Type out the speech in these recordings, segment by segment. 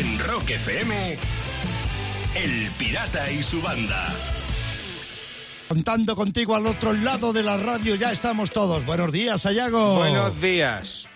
En Rock FM, El Pirata y su banda. Contando contigo al otro lado de la radio, ya estamos todos. Buenos días, Sayago. Buenos días.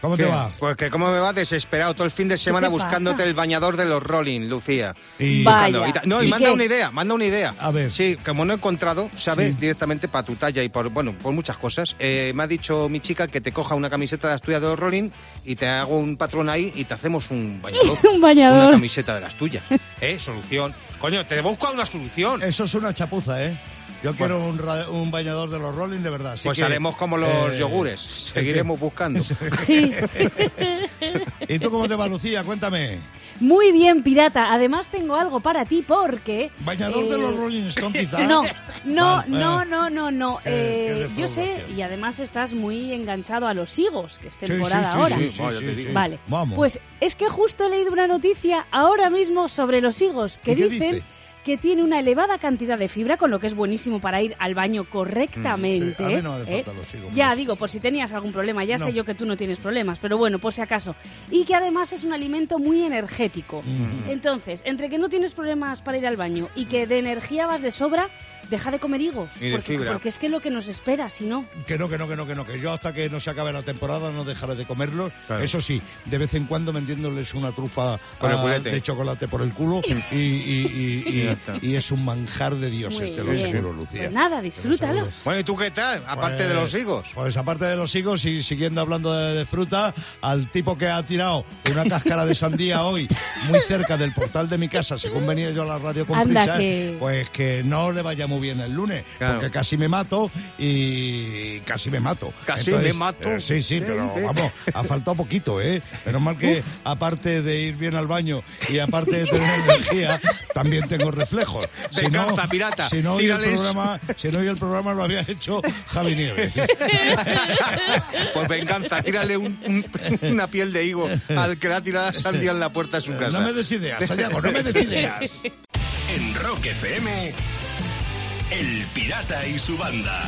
¿Cómo te va? Pues que cómo me va desesperado todo el fin de semana te buscándote pasa? el bañador de los Rolling, Lucía. Y- Vaya. Buscando. Y no, y, ¿Y manda qué? una idea, manda una idea. A ver. Sí, como no he encontrado, ¿sabes? Sí. Directamente para tu talla y por, bueno, por muchas cosas. Eh, me ha dicho mi chica que te coja una camiseta de las tuyas de los Rolling y te hago un patrón ahí y te hacemos un bañador. Un bañador. Una camiseta de las tuyas. ¿Eh? Solución. Coño, te busco una solución. Eso es una chapuza, ¿eh? Yo quiero un, ra- un bañador de los Rolling de verdad. así Pues que, haremos como los eh, yogures. Seguiremos buscando. Sí. ¿Y tú cómo te va, Lucía? Cuéntame. Muy bien, pirata. Además tengo algo para ti porque... ¿Bañador eh, de los Rolling Stones, quizá? No, no, no, eh. no, no, no. Eh, yo sé, y además estás muy enganchado a los higos, que es temporada sí, sí, ahora. sí, Sí, vaya, sí, te sí, digo. sí. Vale. Vamos. Pues es que justo he leído una noticia ahora mismo sobre los higos que ¿Y qué dicen dice? Que tiene una elevada cantidad de fibra, con lo que es buenísimo para ir al baño correctamente. Sí, a mí no me ¿eh? Ya digo, por si tenías algún problema, ya No. sé yo que tú no tienes problemas, pero bueno, por si acaso. Y que además es un alimento muy energético. Entonces, entre que no tienes problemas para ir al baño y que de energía vas de sobra, deja de comer higos. Y de porque, fibra. porque es que es lo que nos espera, si no. Que no, que no, que no, que no, que yo hasta que no se acabe la temporada no dejaré de comerlos. Claro. Eso sí, de vez en cuando metiéndoles una trufa Con el culete. de chocolate por el culo y, y- y- y- Ya está. y es un manjar de dioses, Muy te lo aseguro, Lucía. Pues nada, disfrútalo. Bueno, ¿y tú qué tal? Aparte de Pues- los higos. Pues aparte de los higos y siguiendo hablando de, de fruta, al tipo que ha tirado una cáscara de sandía hoy muy cerca del portal de mi casa, según venía yo a la radio con Anda, prisa, que- pues que no le vaya muy bien el lunes, Claro. porque casi me mato y casi me mato. Casi me mato. eh, sí, sí, pero vamos, ha faltado poquito, ¿eh? Menos mal que aparte de ir bien al baño y aparte de tener energía, también tengo reflejos. Venganza, pirata, Si no, hoy el programa, si no hoy el programa lo había hecho Javi Nieves. Pues venganza, tírale un- un- una piel de higo al que le ha tirado la sandía en la puerta de su casa. No me des ideas, Sayago, no me des ideas. En Rock FM, El Pirata y su banda.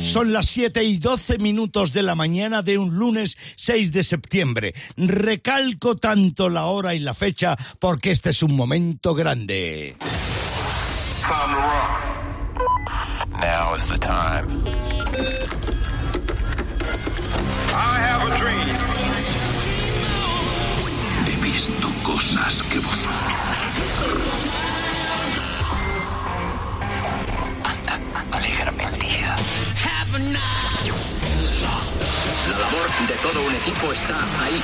Son las 7 y 12 minutos de la mañana de un lunes 6 de septiembre. Recalco tanto la hora y la fecha porque este es un momento grande. Now is the time. He visto cosas que vosotros. Alégrame el día. La labor de todo un equipo está ahí.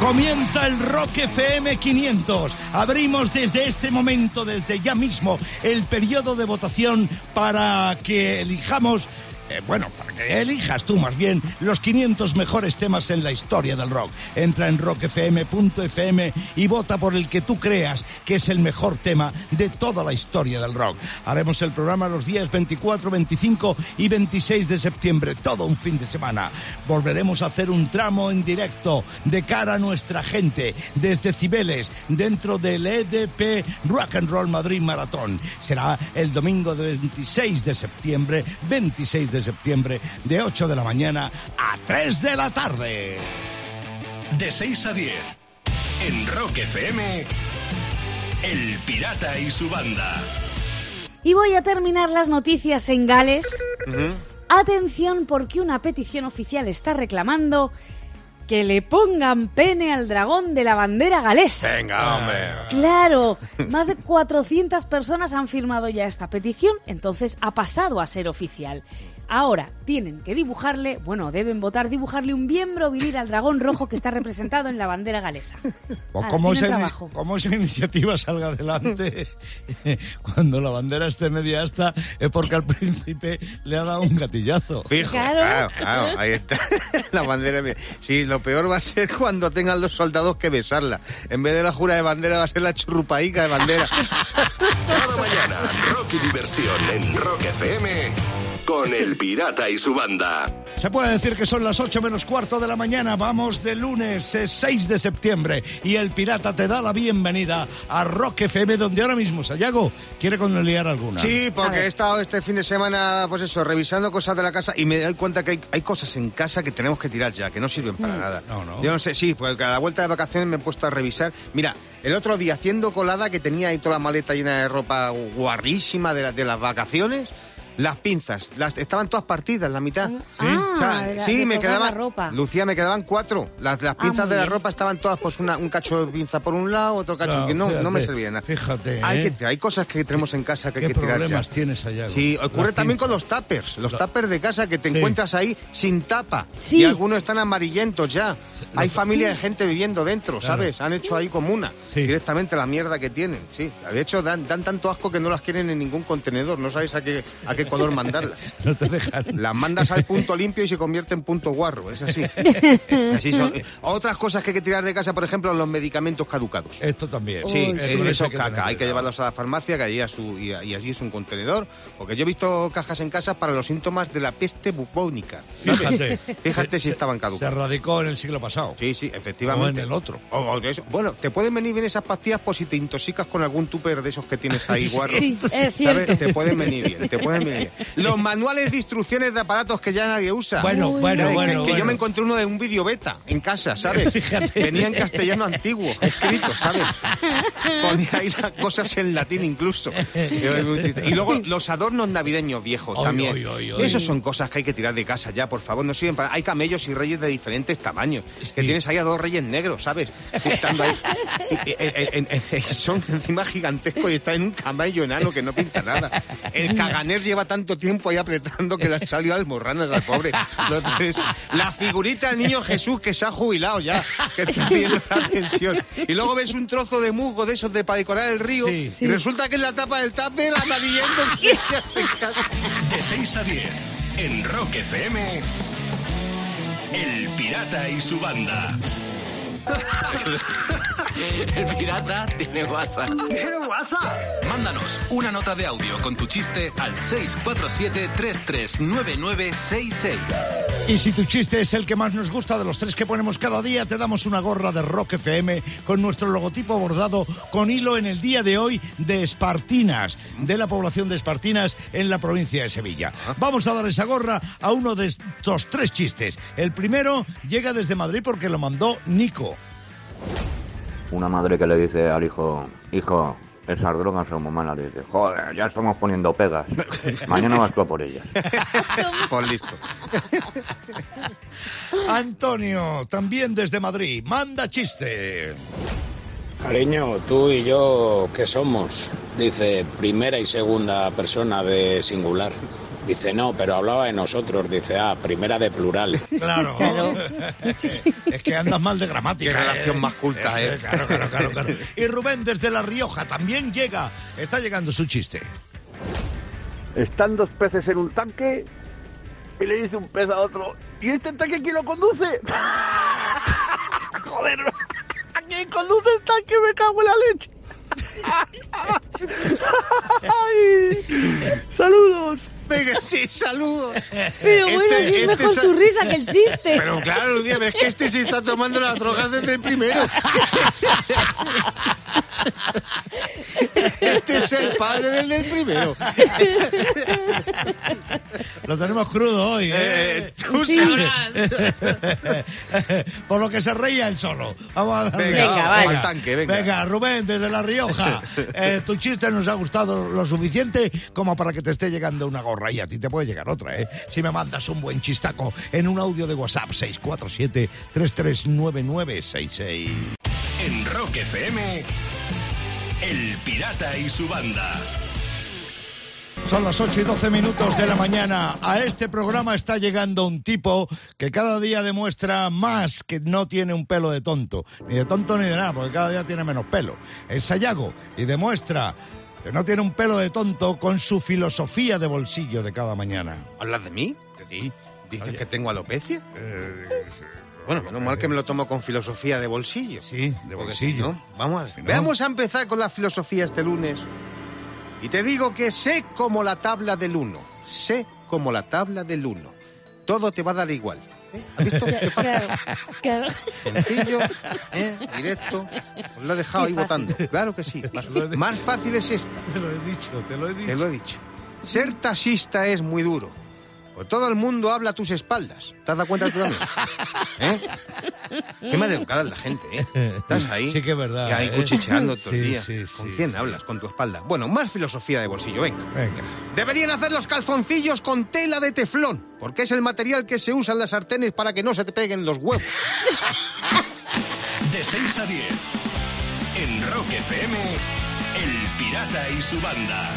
Comienza el Rock FM 500. Abrimos desde este momento, desde ya mismo, el periodo de votación para que elijamos, eh, bueno, para que elijas tú más bien, los 500 mejores temas en la historia del rock. Entra en rockfm.fm y vota por el que tú creas que es el mejor tema de toda la historia del rock. Haremos el programa los días 24, 25 y 26 de septiembre, todo un fin de semana. Volveremos a hacer un tramo en directo de cara a nuestra gente desde Cibeles dentro del EDP Rock and Roll Madrid Maratón. Será el domingo de 26 de septiembre, 26 de septiembre, de 8 de la mañana a 3 de la tarde. De 6 a 10. En Rock FM, El Pirata y su banda. Y voy a terminar las noticias en Gales. Atención porque una petición oficial está reclamando que le pongan pene al dragón de la bandera galesa. Venga, hombre. Claro, más de 400 personas han firmado ya esta petición, entonces ha pasado a ser oficial. Ahora tienen que dibujarle, bueno, deben votar dibujarle un miembro viril al dragón rojo que está representado en la bandera galesa. O Ala, como tienen esa, esa iniciativa salga adelante cuando la bandera esté media asta es porque al príncipe le ha dado un gatillazo. Fijo, Claro. claro, claro, ahí está. la bandera. Sí, lo peor va a ser cuando tengan los soldados que besarla. En vez de la jura de bandera va a ser la churrupaica de bandera. Cada mañana, rock y diversión en Rock FM con el pirata y su banda. Se puede decir que son las 8 menos cuarto de la mañana. Vamos de lunes es 6 de septiembre y el pirata te da la bienvenida a Rock FM, donde ahora mismo Sayago quiere conoliar alguna. Sí, porque he estado este fin de semana, pues eso, revisando cosas de la casa y me doy cuenta que hay, hay cosas en casa que tenemos que tirar ya, que no sirven para nada. No, no. Yo no sé, sí, porque cada vuelta de vacaciones me he puesto a revisar. Mira, el otro día haciendo colada que tenía ahí toda la maleta llena de ropa guarrísima de, la- de las vacaciones, las pinzas, las, estaban todas partidas, la mitad. Ah, O sea, de la- sí, de me quedaban. la ropa. Lucía, me quedaban cuatro. Las, las Ah, pinzas de la ropa estaban todas, pues una- un cacho de pinza por un lado, otro cacho. Claro, que no, no me fíjate, servían nada. fíjate, Hay, ¿eh? que, hay cosas que tenemos en casa que hay ¿Qué que tirar. problemas ya. tienes, Sayago? Sí, ocurre Las también con los tuppers, los Lo- tuppers de casa que te Sí. encuentras ahí sin tapa. Sí. Y algunos están amarillentos ya. Hay familia de gente viviendo dentro, Claro. ¿sabes? Han hecho ahí comuna. Sí. Directamente la mierda que tienen, sí. De hecho, dan, dan tanto asco que no las quieren en ningún contenedor. No sabes a qué, a qué color mandarlas. No te dejan. Las mandas al punto limpio y se convierte en punto guarro. Es así. Así son. Otras cosas que hay que tirar de casa, por ejemplo, los medicamentos caducados. Esto también. Sí, Uy, sí. eso hay que caca. Hay que llevarlos a la farmacia, que allí, a su, y, y allí es un contenedor. Porque yo he visto cajas en casa para los síntomas de la peste bubónica. Fíjate. Fíjate si Se- estaban Se caducados. radicó en el siglo pasado. Sí, sí, O efectivamente. en el otro. O- o eso. Bueno, te pueden venir bien esas pastillas por si te intoxicas con algún tupper de esos que tienes ahí, guarro. Sí, es ¿Sabes? cierto. Te pueden venir bien, te pueden venir Los manuales de instrucciones de aparatos que ya nadie usa. Bueno, Uy, bueno, Que- que, bueno. que yo bueno. me encontré uno de un vídeo beta en casa, ¿sabes? Fíjate. Venía en castellano antiguo, escrito, ¿sabes? Ponía ahí las cosas en latín incluso. Y luego los adornos navideños viejos Ay, también. ay, ay. Esos son cosas que hay que tirar de casa ya, por favor, no sirven para... Hay camellos y reyes de diferentes tamaños. Que tienes ahí a dos reyes negros, ¿sabes? Estando ahí. Y- y- en- en- en- son encima gigantescos y está en un camello enano que no pinta nada. El caganer lleva tanto tiempo ahí apretando que le han salido almorranas al pobre. Entonces, la figurita del niño Jesús que se ha jubilado ya, que está viendo la pensión. Y luego ves un trozo de musgo de esos de para decorar el río Sí. Sí. y resulta que es la tapa del tupper amarillento. De 6 a 10 en Rock FM. El pirata y su banda. El pirata tiene WhatsApp. ¿Tiene WhatsApp? Mándanos una nota de audio con tu chiste al 647-339966. Y si tu chiste es el que más nos gusta de los tres que ponemos cada día, te damos una gorra de Rock FM con nuestro logotipo bordado con hilo en el día de hoy de Espartinas, de la población de Espartinas en la provincia de Sevilla. Vamos a dar esa gorra a uno de estos tres chistes. El primero llega desde Madrid porque lo mandó Nico. Una madre que le dice al hijo, hijo, esas drogas son muy malas. Dice, joder, ya estamos poniendo pegas. Mañana vas tú a por ellas. Pues listo. Antonio, también desde Madrid, manda chiste. Cariño, tú y yo, ¿qué somos? Dice primera y segunda persona de singular. Dice, no, pero hablaba de nosotros. Dice, ah, primera de plural. Claro. es que andas mal de gramática. Qué relación más culta, Es que, ¿eh? Claro, claro, claro, claro. Y Rubén desde La Rioja también llega. Está llegando su chiste. Están dos peces en un tanque y le dice un pez a otro, ¿y este tanque quién lo conduce? Joder, ¿a quién conduce el tanque? Me cago en la leche. Ay, saludos. Venga, sí, saludos. Pero bueno, Este- sí es este mejor su risa que el chiste. Pero claro, Lucía, es que este se está tomando las drogas desde el primero. Este es el padre del del primero. Lo tenemos crudo hoy, ¿eh? Eh, tú Sí. sabrás. Por lo que se reía él solo. Vamos a darle. Venga, Venga, vaya. al tanque, venga. Rubén, desde La Rioja. Eh, tu chiste nos ha gustado lo suficiente como para que te esté llegando una gorra. Y a ti te puede llegar otra, ¿eh? Si me mandas un buen chistaco en un audio de WhatsApp 647-339966. En Rock FM. El pirata y su banda. Son las 8 y 12 minutos de la mañana. A este programa está llegando un tipo que cada día demuestra más que no tiene un pelo de tonto. Ni de tonto ni de nada, porque cada día tiene menos pelo. Es Sayago y demuestra que no tiene un pelo de tonto con su filosofía de bolsillo de cada mañana. ¿Hablas de mí? ¿De ti? ¿Dices Oye. que tengo alopecia? Eh, Bueno, menos mal que me lo tomo con filosofía de bolsillo. sí, de bolsillo. no, vamos a, Si no- Vamos a empezar con la filosofía este lunes. Y te digo que sé como la tabla del uno. Sé como la tabla del uno. Todo te va a dar igual. ¿eh? ¿Has visto? Qué fácil. Claro, claro. Sencillo, ¿eh? directo. Os lo he dejado Qué ahí fácil. votando. Claro que sí. Más fácil es esta. Te lo he dicho, te lo he dicho. Te lo he dicho. Ser taxista es muy duro. Pues todo el mundo habla a tus espaldas. ¿Te has dado cuenta tú también? ¿Eh? Qué maleducada es la gente, ¿eh? Estás ahí. Sí que es verdad, Y ahí ¿eh? cuchicheando todo Sí, el día. sí, ¿Con sí, quién sí. hablas? Con tu espalda. Bueno, más filosofía de bolsillo, venga. Venga. Deberían hacer los calzoncillos con tela de teflón, porque es el material que se usa en las sartenes para que no se te peguen los huevos. De 6 a 10. En Rock FM, El Pirata y su banda.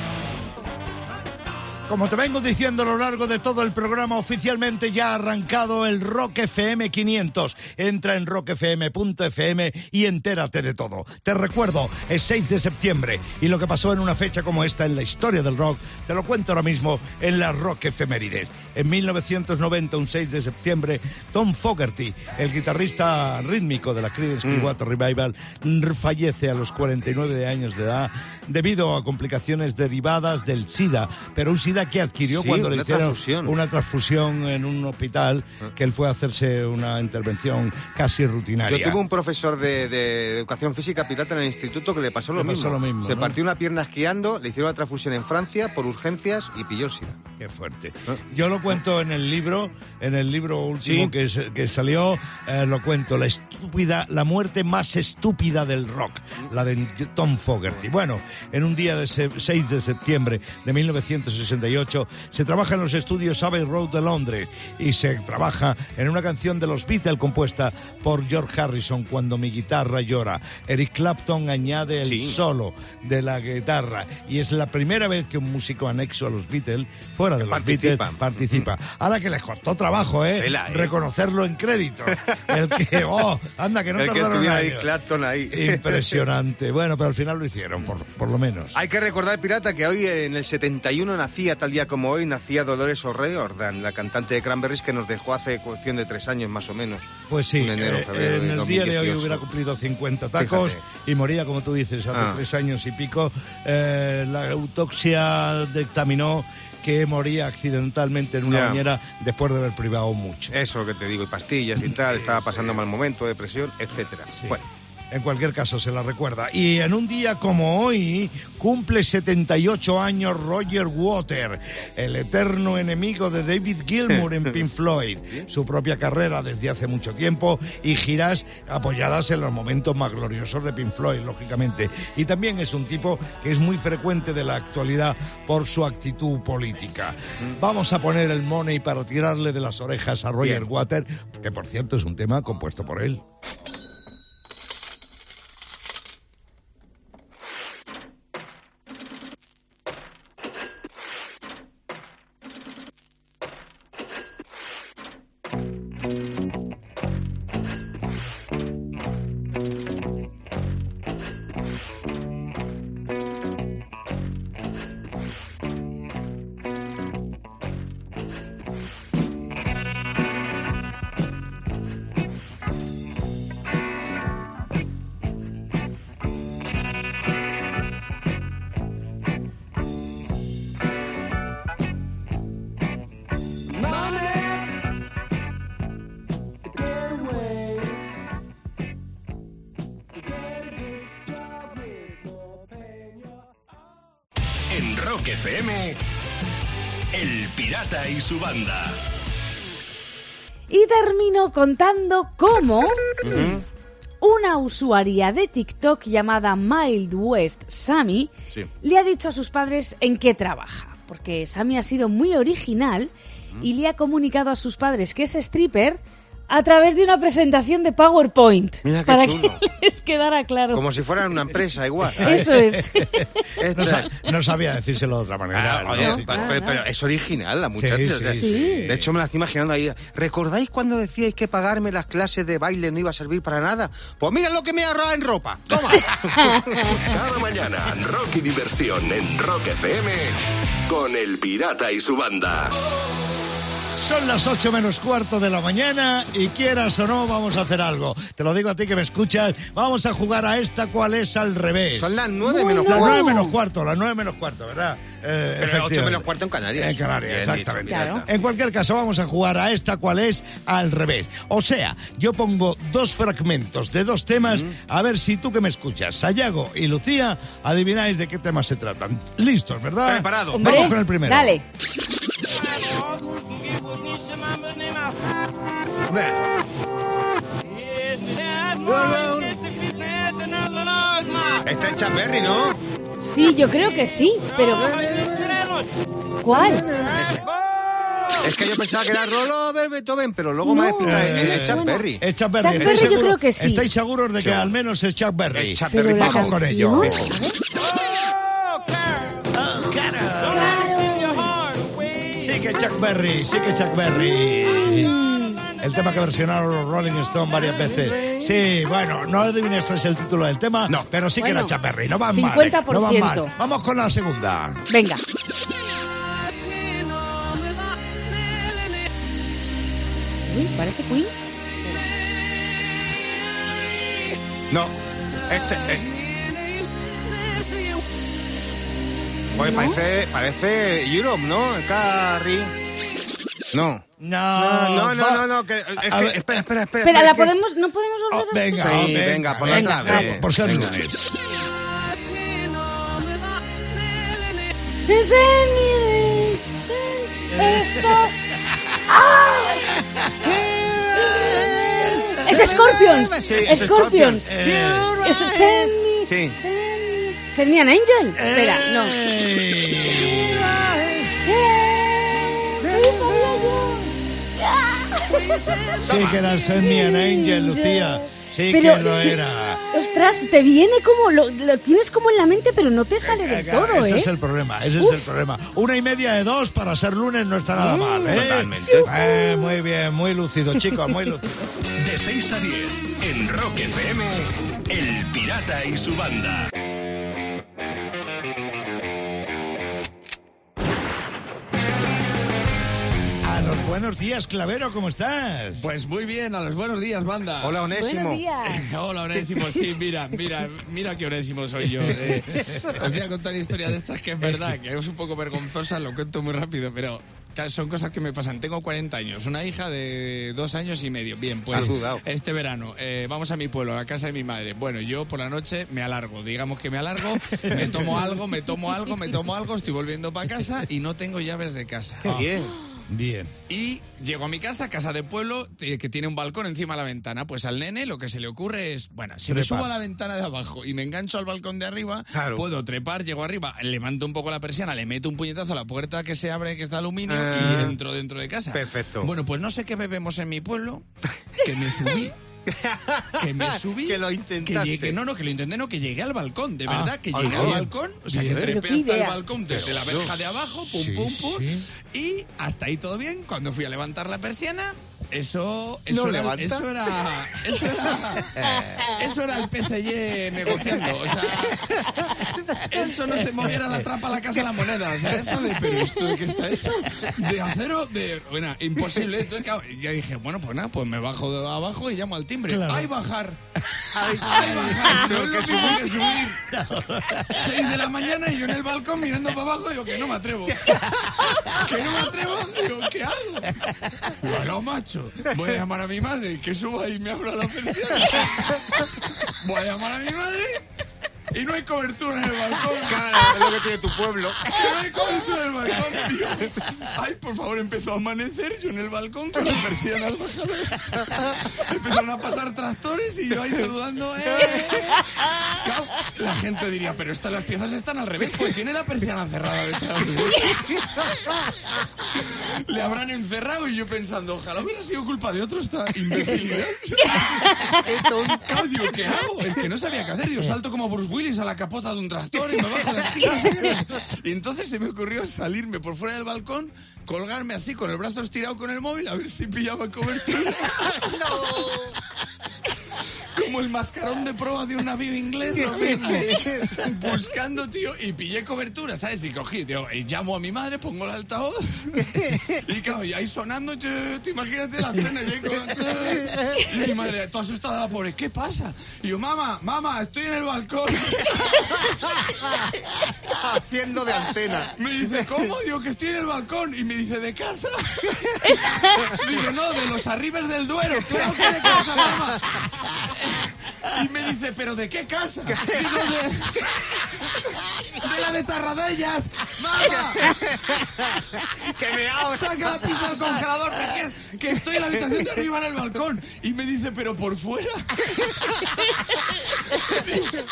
Como te vengo diciendo a lo largo de todo el programa, oficialmente ya ha arrancado el Rock FM 500. Entra en rockfm.fm y entérate de todo. Te recuerdo, es 6 de septiembre y lo que pasó en una fecha como esta en la historia del rock, te lo cuento ahora mismo en la Rock Efemérides. En 1990, un 6 de septiembre, Tom Fogerty, el guitarrista rítmico de la Creedence Clearwater Revival, fallece a los 49 años de edad debido a complicaciones derivadas del SIDA, pero un SIDA que adquirió Sí, cuando le hicieron transfusión. una transfusión en un hospital que él fue a hacerse una intervención casi rutinaria. Yo tuve un profesor de, de educación física pirata en el instituto que le pasó lo, Le pasó mismo. lo mismo, Se ¿no? partió una pierna esquiando, le hicieron una transfusión en Francia por urgencias y pilló el SIDA. Qué fuerte. ¿Eh? Yo lo cuento en el libro, en el libro último Sí. que, que salió, eh, lo cuento, la estúpida, la muerte más estúpida del rock, la de Tom Fogerty. Bueno, en un día de se- 6 de septiembre de 1968 se trabaja en los estudios Abbey Road de Londres y se trabaja en una canción de los Beatles compuesta por George Harrison, Cuando mi guitarra llora. Eric Clapton añade el Sí. solo de la guitarra y es la primera vez que un músico anexo a los Beatles, fuera de los Participa. Beatles, participa. Ahora que les costó trabajo, ¿eh? ¿eh? Reconocerlo en crédito. El que, oh, anda, que no el que tardaron estuviera ahí. Clapton ahí. Impresionante. Bueno, pero al final lo hicieron, por, por lo menos. Hay que recordar, pirata, que hoy en el 71 nacía, tal día como hoy, nacía Dolores O'Riordan, la cantante de Cranberries que nos dejó hace cuestión de tres años más o menos. Pues sí, En enero, eh, en el día de hoy 2018. hubiera cumplido 50 tacos Fíjate. y moría, como tú dices, hace Ah. tres años y pico. Eh, la autopsia dictaminó que moría accidentalmente en una Ya. bañera después de haber privado mucho. Eso que te digo, y pastillas y tal, estaba pasando mal momento, depresión, etcétera. Sí. Bueno, En cualquier caso, se la recuerda. Y en un día como hoy, cumple 78 años Roger Water, el eterno enemigo de David Gilmour en Pink Floyd. Su propia carrera desde hace mucho tiempo y giras apoyadas en los momentos más gloriosos de Pink Floyd, lógicamente. Y también es un tipo que es muy frecuente de la actualidad por su actitud política. Vamos a poner el money para tirarle de las orejas a Roger. Water, que por cierto es un tema compuesto por él. Y su banda. Y termino contando cómo una usuaria de TikTok llamada Mild West Sammy Sí. le ha dicho a sus padres en qué trabaja. Porque Sammy ha sido muy original y le ha comunicado a sus padres que es stripper a través de una presentación de PowerPoint. Mira qué para chulo. que les quedara claro. como si fueran una empresa igual. Eso es. No, sa- no sabía decírselo de otra manera. Ah, ¿no? oye, pero, es original la muchacha. Sí, o sea, sí. De hecho, me la estoy imaginando ahí. ¿Recordáis cuando decíais que pagarme las clases de baile no iba a servir para nada? Pues mira lo que me he ahorrado en ropa. Toma. Cada mañana, rock y diversión en Rock FM con El Pirata y su banda. Son las 8 menos cuarto de la mañana y quieras o no, vamos a hacer algo. Te lo digo a ti que me escuchas. Vamos a jugar a esta cual es al revés. Son las nueve Bueno. menos Las cuarto. 9 menos cuarto, las 9 menos cuarto, ¿verdad? Eh, Pero efectivamente. ocho menos cuarto en Canarias. En Canarias, Bien exactamente. dicho. En cualquier caso, vamos a jugar a esta cual es al revés. O sea, yo pongo dos fragmentos de dos temas, a ver si tú que me escuchas, Sayago y Lucía, adivináis de qué temas se tratan. Listos, ¿verdad? Preparado. Hombre, Vamos con el primero. Dale. Este es Chuck Berry, ¿no? Sí, yo creo que sí, pero... ¿Cuál? Es que yo pensaba que era Rolo Beethoven, pero luego me ha explicado. Eh, Es Chuck bueno. Berry. Es Chuck Berry. Chuck ¿Estáis Berry yo creo que sí. ¿Estáis seguros de que al menos es Chuck Berry? Es Chuck Berry. Vamos con ello. canción, Sí que Chuck Berry, sí que Chuck Berry. El tema que versionaron los Rolling Stones varias veces. Sí, bueno, no adivines este es el título del tema, No. pero sí que Bueno, era Chuck Berry. No van mal. eh, No van 50%. mal. Vamos con la segunda. Venga. Uy, parece Queen. No. Este es. Pues parece, parece Europe, ¿no? Carrie. No. No, No, no, no, no, que, es A que- ver. espera, espera, espera. Espera, ¿la es que- podemos, ¿no podemos Oh, volver a venga, Sí, oh, venga, ponla venga, otra vez. vamos, por ser Venga. Esto. ¡Ah! Es Scorpions. Sí, es Scorpions. Eh, Es Send me. Sí. Send me. Send me an angel. Espera, no. Sí que era Send Me an Angel, Lucía. Sí Pero, que lo era. Ostras, te viene como. Lo, lo tienes como en la mente, pero no te sale del todo, ese ¿eh? es el problema, ese es el problema. Una y media de dos para ser lunes no está nada mal, ¿eh? Totalmente. Eh, muy bien, muy lúcido, chicos, muy lúcido. De 6 a 10 en Rock FM, El Pirata y su banda. Buenos días, Clavero, ¿cómo estás? Pues muy bien, a los buenos días, banda. Hola, Onésimo. Buenos días. Hola, Onésimo. Sí, mira, mira, mira qué Onésimo soy yo. eh. os voy a contar una historia de estas que es verdad, que es un poco vergonzosa, lo cuento muy rápido, pero son cosas que me pasan. Tengo 40 años, una hija de dos años y medio. Bien, pues este verano eh, vamos a mi pueblo, a la casa de mi madre. Bueno, yo por la noche me alargo, digamos que me alargo, me tomo algo, me tomo algo, me tomo algo, estoy volviendo para casa y no tengo llaves de casa. Qué bien. Bien. Y llego a mi casa, casa de pueblo, eh, que tiene un balcón encima de la ventana. Pues al nene lo que se le ocurre es, bueno, si me subo a la ventana de abajo y me engancho al balcón de arriba, Claro. puedo trepar, llego arriba, levanto un poco la persiana, le meto un puñetazo a la puerta que se abre, que está aluminio, Ah. y entro dentro de casa. Perfecto. Bueno, pues no sé qué bebemos en mi pueblo, que me subí. Que me subí. Que lo Que intentaste. llegué, no, no, que lo intenté, no, que llegué al balcón, de Ah, verdad, que ah, llegué al balcón, o sea, que trepé hasta el balcón desde la verja de abajo, pum, Sí, pum, pum, sí. y hasta ahí todo bien. Cuando fui a levantar la persiana, eso, eso, ¿No era, levanta? eso era, eso era, eso era el PSG negociando. O sea, eso no se moviera la trapa a la casa de la moneda. O sea, eso de, pero esto de que está hecho de acero, de, bueno, imposible. Entonces, claro, ya dije, bueno, pues nada, pues me bajo de abajo y llamo al timbre. Claro. ¡Ay, bajar! ¡Ay, bajar! No es lo mismo que subir. Seis de la mañana y yo en el balcón mirando para abajo digo que no me atrevo. Que no me atrevo, digo, ¿qué hago? Bueno, macho, voy a llamar a mi madre, que suba y me abra la persiana. Voy a llamar a mi madre y no hay cobertura en el balcón. Claro, es lo que tiene tu pueblo. No hay cobertura en el balcón, tío. Ay, por favor, empezó a amanecer, yo en el balcón con las persianas bajadas. Empezaron a pasar tractores y yo ahí saludando. ¡eh! Claro, la gente diría, pero estas las piezas están al revés, pues tiene la persiana cerrada detrás. Le habrán encerrado y yo pensando, ojalá hubiera sido culpa de otro esta imbecilidad. Qué tonto. ¿qué hago? Es que no sabía qué hacer. Yo salto como Bruce Willis a la capota de un tractor y me bajo de aquí. no. Y entonces se me ocurrió salirme por fuera del balcón, colgarme así con el brazo estirado con el móvil a ver si pillaba cobertura. como el mascarón de proa de un navío inglés, mismo. buscando, tío, y pillé cobertura, ¿sabes? Y cogí, tío, y llamo a mi madre, pongo el altavoz, y claro, y ahí sonando, yo, te imagínate la cena, y, y mi madre, toda asustada, la pobre, ¿qué pasa? Y yo, mamá, mamá, estoy en el balcón. Haciendo de antena. Me dice, ¿cómo? Digo, que estoy en el balcón. Y me dice, ¿de casa? Digo, no, de los arribes del Duero. Claro que de casa, mamá. Y me dice, ¿pero de qué casa? Digo, de, de la de Tarradellas. ¡Mamá! Que me hago. Saca la pizza del congelador, que, que estoy en la habitación de arriba en el balcón. Y me dice, ¿pero por fuera?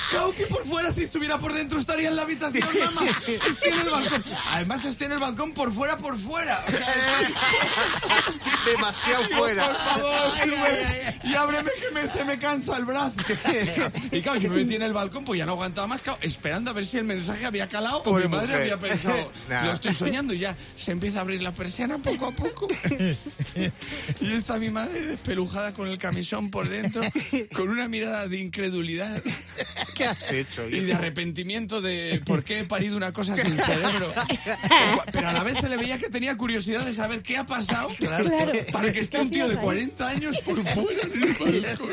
Claro que por fuera, si estuviera por dentro, estaría en la habitación, mamá. Estoy en el balcón. Además, estoy en el balcón por fuera, por fuera. O sea, estoy- Demasiado fuera. Por favor. Y ábreme que me, se me cansa el brazo. Y claro, yo me metí en el balcón, pues ya no aguantaba más, claro, esperando a ver si el mensaje había calado o Pobre mi madre mujer. había pensado, Nah. lo estoy soñando y ya se empieza a abrir la persiana poco a poco. Y está mi madre despelujada con el camisón por dentro, con una mirada de incredulidad ¿Qué has hecho? y de arrepentimiento de por qué he parido una cosa sin cerebro. Pero a la vez se le veía que tenía curiosidad de saber qué ha pasado Claro. para que esté un tío de Ahí. 40 años por fuera en el balcón.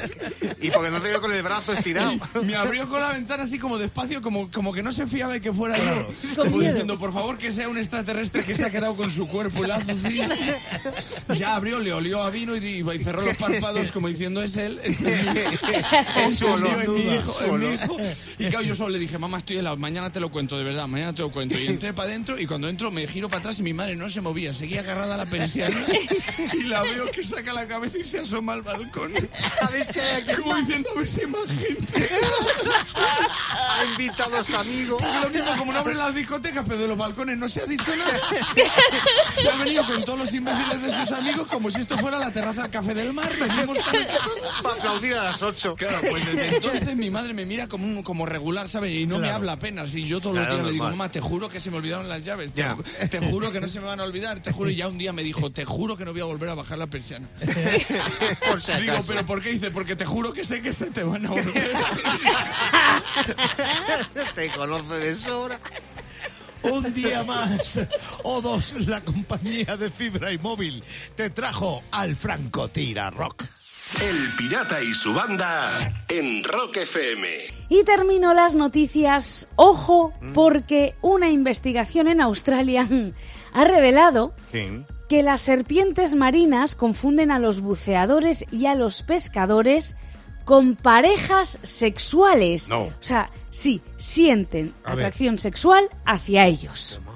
Y porque no te veo con el brazo estirado. Me abrió con la ventana así como despacio, como, como que no se fiaba de que fuera yo. Con Como diciendo, por favor, que sea un extraterrestre que se ha quedado con su cuerpo así. Ya abrió, le olió a vino y, y cerró los párpados como diciendo, es él. Es, Su mi olor, mi hijo, es mi hijo. Y claro, yo solo le dije, mamá, estoy helado, mañana te lo cuento, de verdad, mañana te lo cuento. Y entré para adentro y cuando entro me giro para atrás y mi madre no se movía, seguía agarrada a la persiana y la veo que saca la cabeza y se asoma al balcón. Hay aquí- Como diciendo, a ver si hay más gente. Ha invitado a los amigos. Porque lo mismo, como no abren las discotecas, pero de los balcones no se ha dicho nada. Se ha venido con todos los imbéciles de sus amigos como si esto fuera la terraza del Café del Mar. Venimos Para aplaudir a las 8. Claro, pues desde entonces mi madre me mira como, un- como regular, ¿sabes? Y no me Claro. habla apenas. Y yo todos los Claro, días le digo, normal. mamá, te juro que se me olvidaron las llaves. Te, Ya. ju- te juro que no se me van a olvidar. Te juro. Y ya un día me dijo, te juro que no voy a volver a bajar la persiana. Por si Digo, acaso. ¿pero por qué? Dice, porque te juro que sé que se te van a volver. Te conoce de sobra. Un día más o dos la compañía de fibra y móvil te trajo al francotira rock. El pirata y su banda en Rock FM. Y termino las noticias, ojo, porque una investigación en Australia ha revelado Sí. que las serpientes marinas confunden a los buceadores y a los pescadores con parejas sexuales. No. O sea, sí, sienten A ver. atracción sexual hacia ellos.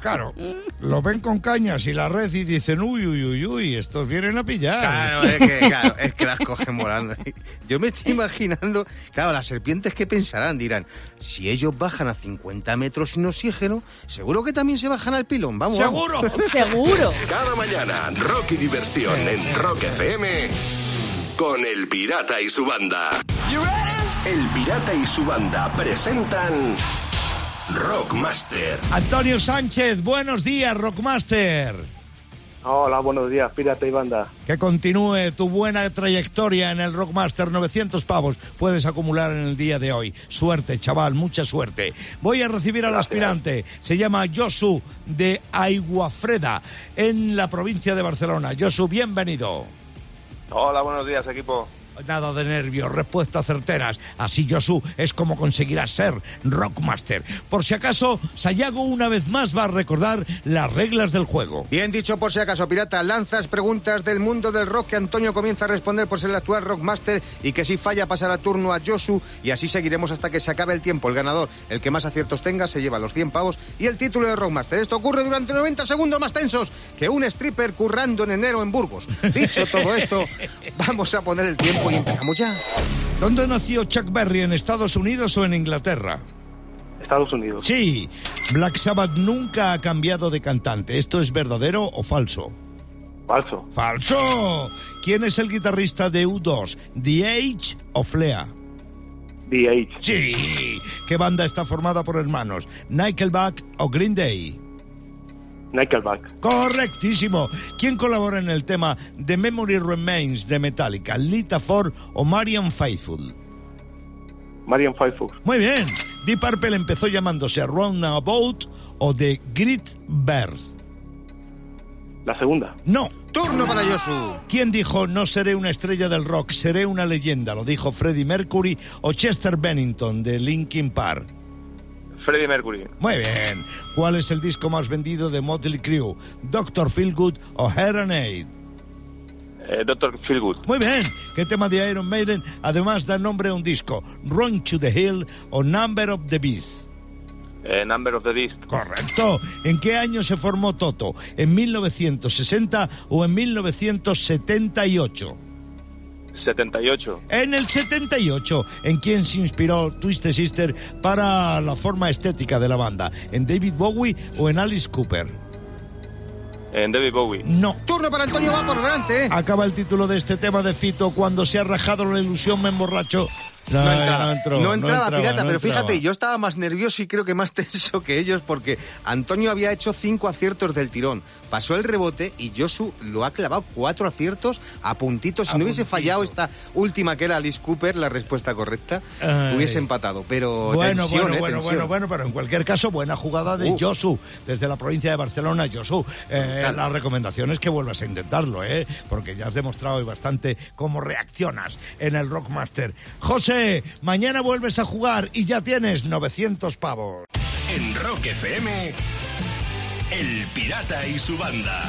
Claro, lo ven con cañas y la red y dicen, uy, uy, uy, uy, estos vienen a pillar. Claro, es que, claro, es que las cogen volando. Yo me estoy imaginando, claro, las serpientes que pensarán, dirán, si ellos bajan a 50 metros sin oxígeno, seguro que también se bajan al pilón, vamos. vamos. ¡Seguro! Seguro. Cada mañana, rock y diversión en Rock FM con El Pirata y su banda. El Pirata y su banda presentan Rockmaster. Antonio Sánchez, buenos días, Rockmaster. Hola, buenos días, pirata y banda. Que continúe tu buena trayectoria en el Rockmaster. 900 pavos puedes acumular en el día de hoy. Suerte, chaval, mucha suerte. Voy a recibir al aspirante. Se llama Josu de Aiguafreda, en la provincia de Barcelona. Josu, bienvenido. Hola, buenos días, equipo. Nada de nervios, respuestas certeras. Así, Josu, es como conseguirás ser Rockmaster. Por si acaso, Sayago una vez más va a recordar las reglas del juego. Bien dicho, por si acaso, pirata, lanzas preguntas del mundo del rock que Antonio comienza a responder por ser el actual Rockmaster y que si falla pasará turno a Josu y así seguiremos hasta que se acabe el tiempo. El ganador, el que más aciertos tenga, se lleva los 100 pavos y el título de Rockmaster. Esto ocurre durante 90 segundos más tensos que un stripper currando en enero en Burgos. Dicho todo esto, vamos a poner el tiempo y empezamos ya. ¿Dónde nació Chuck Berry, en Estados Unidos o en Inglaterra? Estados Unidos. Sí, Black Sabbath nunca ha cambiado de cantante. ¿Esto es verdadero o falso? Falso. ¡Falso! ¿Quién es el guitarrista de U2? ¿The Age o Flea? DH. Sí. ¿Qué banda está formada por hermanos? ¿Nickelback o Green Day? Nickelback. Correctísimo. ¿Quién colabora en el tema The Memory Remains de Metallica? ¿Lita Ford o Marian Faithfull? Marian Faithfull. Muy bien. Deep Purple empezó llamándose Roundabout o The Great Bird. La segunda. No. Turno para Josu. ¿Quién dijo no seré una estrella del rock, seré una leyenda? ¿Lo dijo Freddie Mercury o Chester Bennington de Linkin Park? Freddie Mercury. Muy bien. ¿Cuál es el disco más vendido de Motley Crue? ¿Doctor Feelgood o Hair and Aid? Eh, Doctor Feelgood. Muy bien. ¿Qué tema de Iron Maiden además da nombre a un disco? ¿Run to the Hill o Number of the Beast? Eh, Number of the Beast. Correcto. ¿En qué año se formó Toto? ¿En 1960 o en 1978? 78. En el 78, ¿en quién se inspiró Twisted Sister para la forma estética de la banda? ¿En David Bowie o en Alice Cooper? En David Bowie. No. Turno para Antonio, va por delante. Acaba el título de este tema de Fito. Cuando se ha rajado la ilusión, me emborracho. No, entraba, no entró, no entraba, entraba, pirata, pero entraba. fíjate, yo estaba más nervioso y creo que más tenso que ellos porque Antonio había hecho cinco aciertos del tirón. Pasó el rebote y Josu lo ha clavado cuatro aciertos a puntitos. Si A no hubiese puntito. fallado esta última que era Alice Cooper, la respuesta correcta, Ay. hubiese empatado. Pero Bueno, tensión, bueno, eh, bueno, tensión. bueno, bueno, pero en cualquier caso, buena jugada de Uh. Josu, desde la provincia de Barcelona. Josu, eh, la recomendación es que vuelvas a intentarlo, ¿eh? Porque ya has demostrado hoy bastante cómo reaccionas en el Rockmaster. José, mañana vuelves a jugar y ya tienes 900 pavos. En Rock FM, El Pirata y su banda.